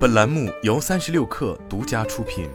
本栏目由三十六氪独家出品。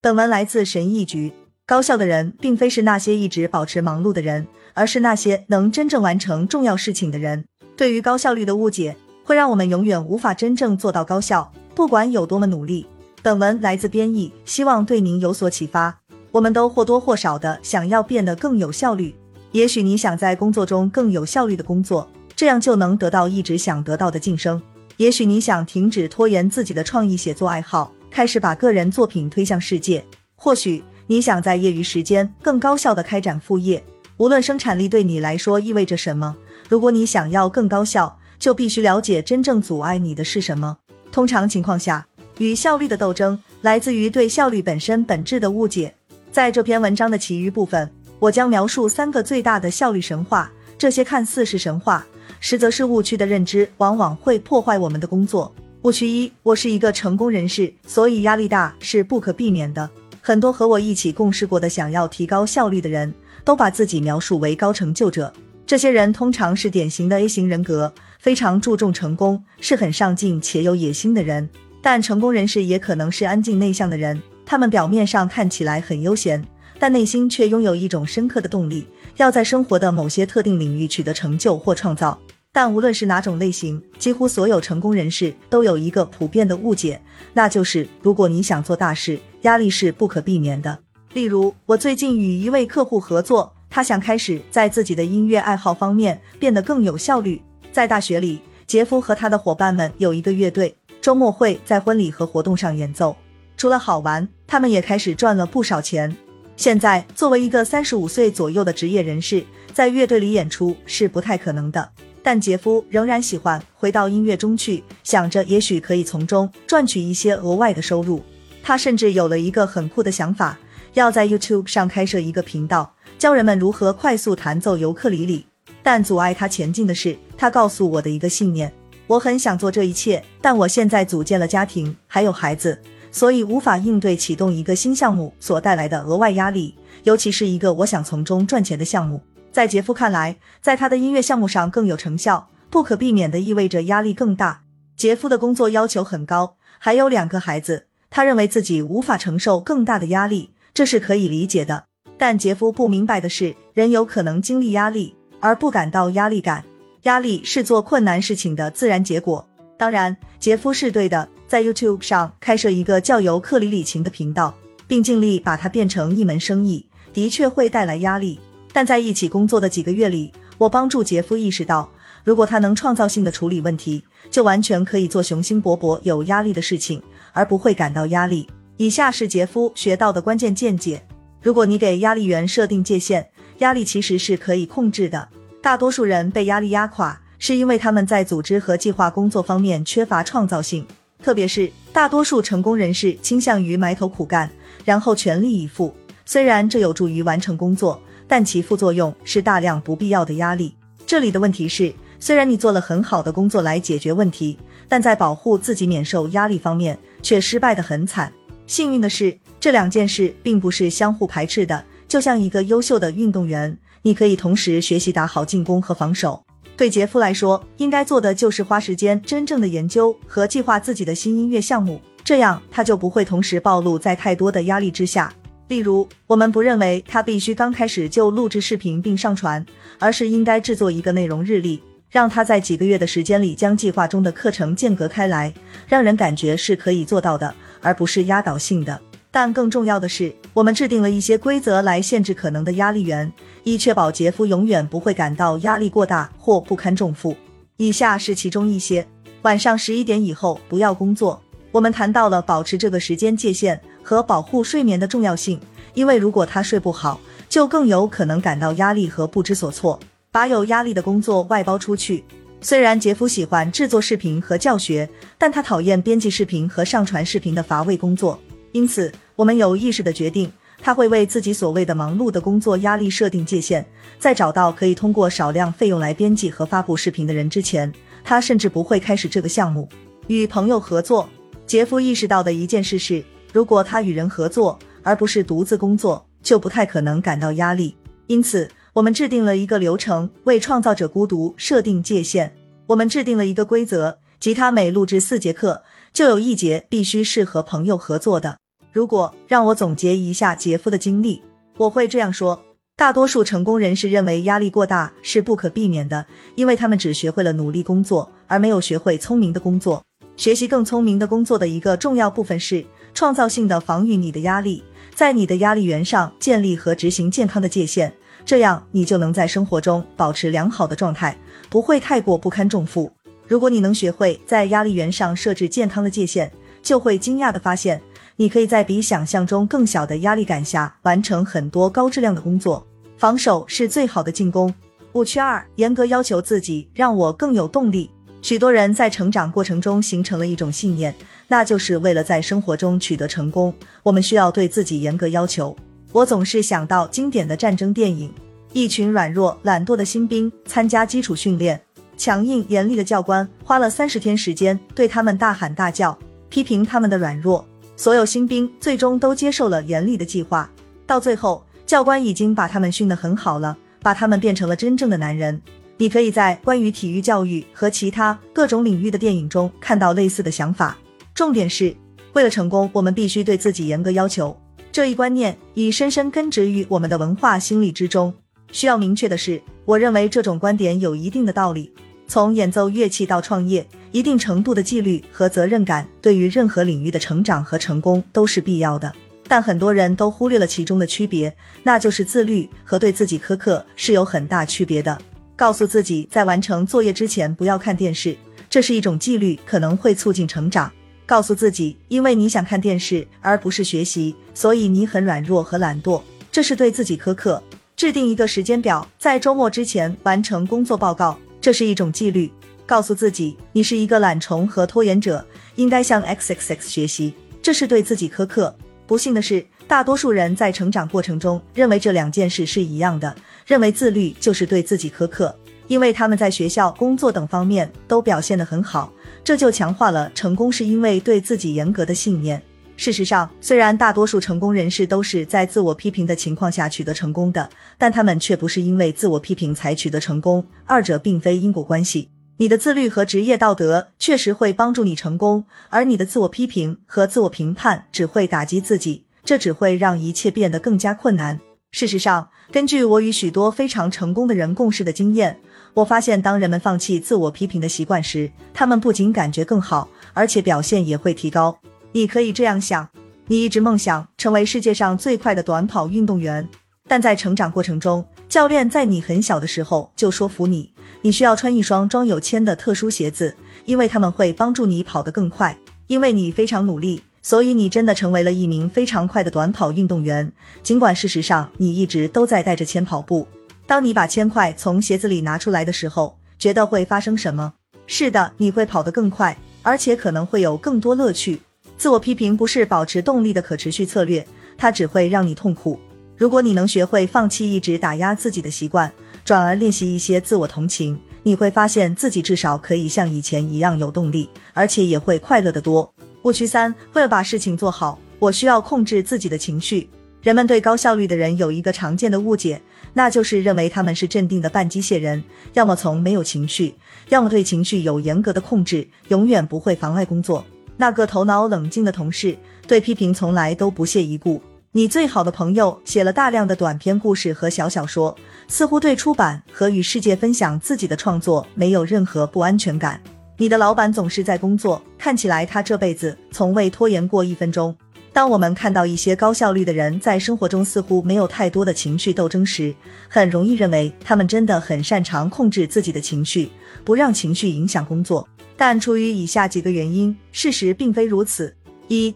本文来自神医局。高效的人，并非是那些一直保持忙碌的人，而是那些能真正完成重要事情的人。对于高效率的误解，会让我们永远无法真正做到高效，不管有多么努力。本文来自编译，希望对您有所启发。我们都或多或少的想要变得更有效率。也许你想在工作中更有效率的工作，这样就能得到一直想得到的晋升。也许你想停止拖延自己的创意写作爱好，开始把个人作品推向世界。或许。你想在业余时间更高效的开展副业，无论生产力对你来说意味着什么。如果你想要更高效，就必须了解真正阻碍你的是什么。通常情况下，与效率的斗争来自于对效率本身本质的误解。在这篇文章的其余部分，我将描述三个最大的效率神话。这些看似是神话，实则是误区的认知，往往会破坏我们的工作。误区一：我是一个成功人士，所以压力大是不可避免的。很多和我一起共事过的想要提高效率的人，都把自己描述为高成就者。这些人通常是典型的 A 型人格，非常注重成功，是很上进且有野心的人。但成功人士也可能是安静内向的人，他们表面上看起来很悠闲，但内心却拥有一种深刻的动力，要在生活的某些特定领域取得成就或创造。但无论是哪种类型，几乎所有成功人士都有一个普遍的误解，那就是如果你想做大事，压力是不可避免的。例如，我最近与一位客户合作，他想开始在自己的音乐爱好方面变得更有效率。在大学里，杰夫和他的伙伴们有一个乐队，周末会在婚礼和活动上演奏。除了好玩，他们也开始赚了不少钱。现在，作为一个三十五岁左右的职业人士，在乐队里演出是不太可能的。但杰夫仍然喜欢回到音乐中去，想着也许可以从中赚取一些额外的收入。他甚至有了一个很酷的想法，要在 YouTube 上开设一个频道，教人们如何快速弹奏尤克里里。但阻碍他前进的是，他告诉我的一个信念：我很想做这一切，但我现在组建了家庭，还有孩子，所以无法应对启动一个新项目所带来的额外压力，尤其是一个我想从中赚钱的项目。在杰夫看来，在他的音乐项目上更有成效，不可避免的意味着压力更大。杰夫的工作要求很高，还有两个孩子，他认为自己无法承受更大的压力，这是可以理解的。但杰夫不明白的是，人有可能经历压力而不感到压力感，压力是做困难事情的自然结果。当然，杰夫是对的，在 YouTube 上开设一个叫尤克里里琴的频道，并尽力把它变成一门生意，的确会带来压力。但在一起工作的几个月里，我帮助杰夫意识到，如果他能创造性的处理问题，就完全可以做雄心勃勃、有压力的事情，而不会感到压力。以下是杰夫学到的关键见解：如果你给压力源设定界限，压力其实是可以控制的。大多数人被压力压垮，是因为他们在组织和计划工作方面缺乏创造性，特别是大多数成功人士倾向于埋头苦干，然后全力以赴。虽然这有助于完成工作。但其副作用是大量不必要的压力。这里的问题是，虽然你做了很好的工作来解决问题，但在保护自己免受压力方面却失败的很惨。幸运的是，这两件事并不是相互排斥的。就像一个优秀的运动员，你可以同时学习打好进攻和防守。对杰夫来说，应该做的就是花时间真正的研究和计划自己的新音乐项目，这样他就不会同时暴露在太多的压力之下。例如，我们不认为他必须刚开始就录制视频并上传，而是应该制作一个内容日历，让他在几个月的时间里将计划中的课程间隔开来，让人感觉是可以做到的，而不是压倒性的。但更重要的是，我们制定了一些规则来限制可能的压力源，以确保杰夫永远不会感到压力过大或不堪重负。以下是其中一些：晚上十一点以后不要工作。我们谈到了保持这个时间界限。和保护睡眠的重要性，因为如果他睡不好，就更有可能感到压力和不知所措，把有压力的工作外包出去。虽然杰夫喜欢制作视频和教学，但他讨厌编辑视频和上传视频的乏味工作。因此，我们有意识的决定，他会为自己所谓的忙碌的工作压力设定界限。在找到可以通过少量费用来编辑和发布视频的人之前，他甚至不会开始这个项目。与朋友合作，杰夫意识到的一件事是。如果他与人合作，而不是独自工作，就不太可能感到压力。因此，我们制定了一个流程，为创造者孤独设定界限。我们制定了一个规则，吉他每录制四节课，就有一节必须是和朋友合作的。如果让我总结一下杰夫的经历，我会这样说：大多数成功人士认为压力过大是不可避免的，因为他们只学会了努力工作，而没有学会聪明的工作。学习更聪明的工作的一个重要部分是创造性的防御你的压力，在你的压力源上建立和执行健康的界限，这样你就能在生活中保持良好的状态，不会太过不堪重负。如果你能学会在压力源上设置健康的界限，就会惊讶的发现。你可以在比想象中更小的压力感下完成很多高质量的工作。防守是最好的进攻。误区二：严格要求自己，让我更有动力。许多人在成长过程中形成了一种信念，那就是为了在生活中取得成功，我们需要对自己严格要求。我总是想到经典的战争电影：一群软弱懒惰的新兵参加基础训练，强硬严厉的教官花了三十天时间对他们大喊大叫，批评他们的软弱。所有新兵最终都接受了严厉的计划，到最后，教官已经把他们训得很好了，把他们变成了真正的男人。你可以在关于体育教育和其他各种领域的电影中看到类似的想法。重点是，为了成功，我们必须对自己严格要求。这一观念已深深根植于我们的文化心理之中。需要明确的是，我认为这种观点有一定的道理。从演奏乐器到创业，一定程度的纪律和责任感对于任何领域的成长和成功都是必要的。但很多人都忽略了其中的区别，那就是自律和对自己苛刻是有很大区别的。告诉自己在完成作业之前不要看电视，这是一种纪律，可能会促进成长。告诉自己，因为你想看电视而不是学习，所以你很软弱和懒惰，这是对自己苛刻。制定一个时间表，在周末之前完成工作报告。这是一种纪律，告诉自己你是一个懒虫和拖延者，应该向 X X X 学习。这是对自己苛刻。不幸的是，大多数人在成长过程中认为这两件事是一样的，认为自律就是对自己苛刻，因为他们在学校、工作等方面都表现得很好，这就强化了成功是因为对自己严格的信念。事实上，虽然大多数成功人士都是在自我批评的情况下取得成功的，但他们却不是因为自我批评才取得成功，二者并非因果关系。你的自律和职业道德确实会帮助你成功，而你的自我批评和自我评判只会打击自己，这只会让一切变得更加困难。事实上，根据我与许多非常成功的人共事的经验，我发现当人们放弃自我批评的习惯时，他们不仅感觉更好，而且表现也会提高。你可以这样想：你一直梦想成为世界上最快的短跑运动员，但在成长过程中，教练在你很小的时候就说服你，你需要穿一双装有铅的特殊鞋子，因为他们会帮助你跑得更快。因为你非常努力，所以你真的成为了一名非常快的短跑运动员。尽管事实上你一直都在带着铅跑步。当你把铅块从鞋子里拿出来的时候，觉得会发生什么？是的，你会跑得更快，而且可能会有更多乐趣。自我批评不是保持动力的可持续策略，它只会让你痛苦。如果你能学会放弃一直打压自己的习惯，转而练习一些自我同情，你会发现自己至少可以像以前一样有动力，而且也会快乐得多。误区三：为了把事情做好，我需要控制自己的情绪。人们对高效率的人有一个常见的误解，那就是认为他们是镇定的半机械人，要么从没有情绪，要么对情绪有严格的控制，永远不会妨碍工作。那个头脑冷静的同事对批评从来都不屑一顾。你最好的朋友写了大量的短篇故事和小小说，似乎对出版和与世界分享自己的创作没有任何不安全感。你的老板总是在工作，看起来他这辈子从未拖延过一分钟。当我们看到一些高效率的人在生活中似乎没有太多的情绪斗争时，很容易认为他们真的很擅长控制自己的情绪，不让情绪影响工作。但出于以下几个原因，事实并非如此：一、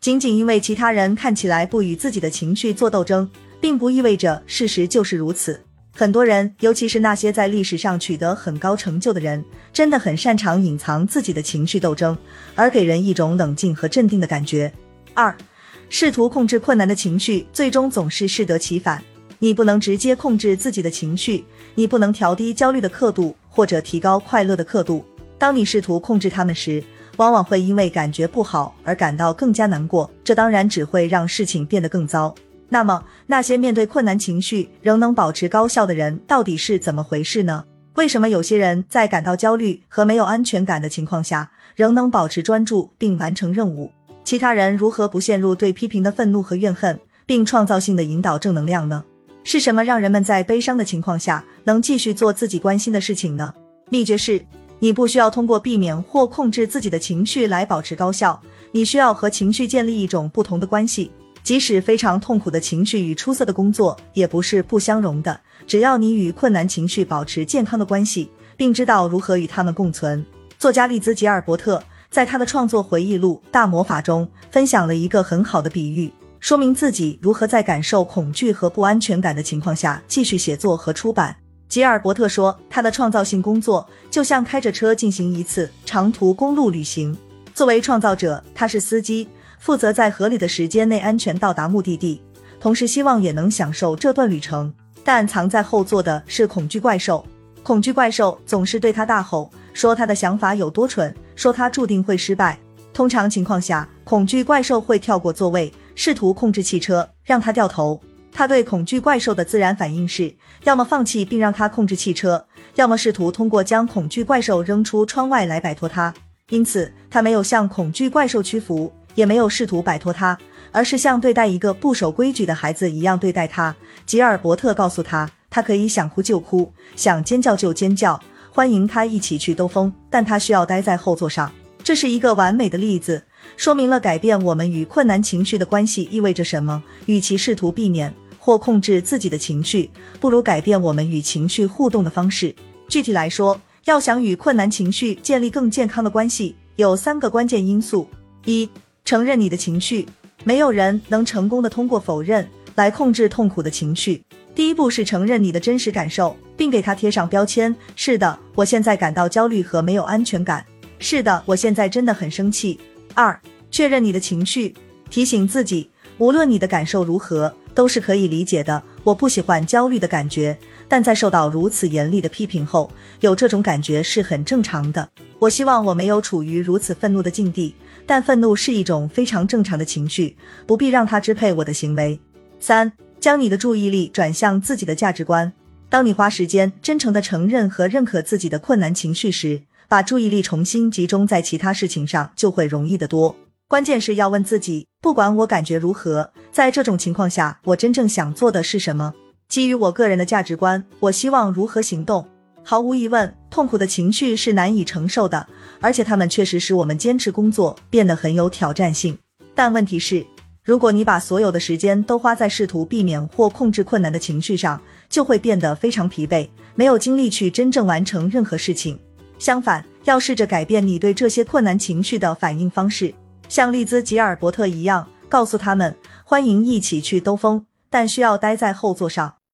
仅仅因为其他人看起来不与自己的情绪做斗争，并不意味着事实就是如此。很多人，尤其是那些在历史上取得很高成就的人，真的很擅长隐藏自己的情绪斗争，而给人一种冷静和镇定的感觉。二、试图控制困难的情绪，最终总是适得其反。你不能直接控制自己的情绪，你不能调低焦虑的刻度，或者提高快乐的刻度。当你试图控制他们时，往往会因为感觉不好而感到更加难过，这当然只会让事情变得更糟。那么，那些面对困难情绪仍能保持高效的人到底是怎么回事呢？为什么有些人在感到焦虑和没有安全感的情况下，仍能保持专注并完成任务？其他人如何不陷入对批评的愤怒和怨恨，并创造性的引导正能量呢？是什么让人们在悲伤的情况下能继续做自己关心的事情呢？秘诀是，你不需要通过避免或控制自己的情绪来保持高效，你需要和情绪建立一种不同的关系。即使非常痛苦的情绪与出色的工作也不是不相容的。只要你与困难情绪保持健康的关系，并知道如何与他们共存。作家利兹吉尔伯特在他的创作回忆录《大魔法》中分享了一个很好的比喻，说明自己如何在感受恐惧和不安全感的情况下继续写作和出版。吉尔伯特说，他的创造性工作就像开着车进行一次长途公路旅行。作为创造者，他是司机，负责在合理的时间内安全到达目的地，同时希望也能享受这段旅程。但藏在后座的是恐惧怪兽，恐惧怪兽总是对他大吼，说他的想法有多蠢，说他注定会失败。通常情况下，恐惧怪兽会跳过座位，试图控制汽车，让他掉头。他对恐惧怪兽的自然反应是，要么放弃并让他控制汽车，要么试图通过将恐惧怪兽扔出窗外来摆脱他。因此，他没有向恐惧怪兽屈服，也没有试图摆脱他。而是像对待一个不守规矩的孩子一样对待他。吉尔伯特告诉他，他可以想哭就哭，想尖叫就尖叫，欢迎他一起去兜风，但他需要待在后座上。这是一个完美的例子，说明了改变我们与困难情绪的关系意味着什么。与其试图避免或控制自己的情绪，不如改变我们与情绪互动的方式。具体来说，要想与困难情绪建立更健康的关系，有三个关键因素：一、承认你的情绪。没有人能成功的通过否认来控制痛苦的情绪。第一步是承认你的真实感受，并给它贴上标签。是的，我现在感到焦虑和没有安全感。是的，我现在真的很生气。二，确认你的情绪，提醒自己，无论你的感受如何，都是可以理解的。我不喜欢焦虑的感觉，但在受到如此严厉的批评后，有这种感觉是很正常的。我希望我没有处于如此愤怒的境地。但愤怒是一种非常正常的情绪，不必让它支配我的行为。三，将你的注意力转向自己的价值观。当你花时间真诚的承认和认可自己的困难情绪时，把注意力重新集中在其他事情上就会容易得多。关键是要问自己，不管我感觉如何，在这种情况下，我真正想做的是什么？基于我个人的价值观，我希望如何行动？毫无疑问，痛苦的情绪是难以承受的，而且他们确实使我们坚持工作变得很有挑战性。但问题是，如果你把所有的时间都花在试图避免或控制困难的情绪上，就会变得非常疲惫，没有精力去真正完成任何事情。相反，要试着改变你对这些困难情绪的反应方式，像利兹吉尔伯特一样，告诉他们欢迎一起去兜风，但需要待在后座上。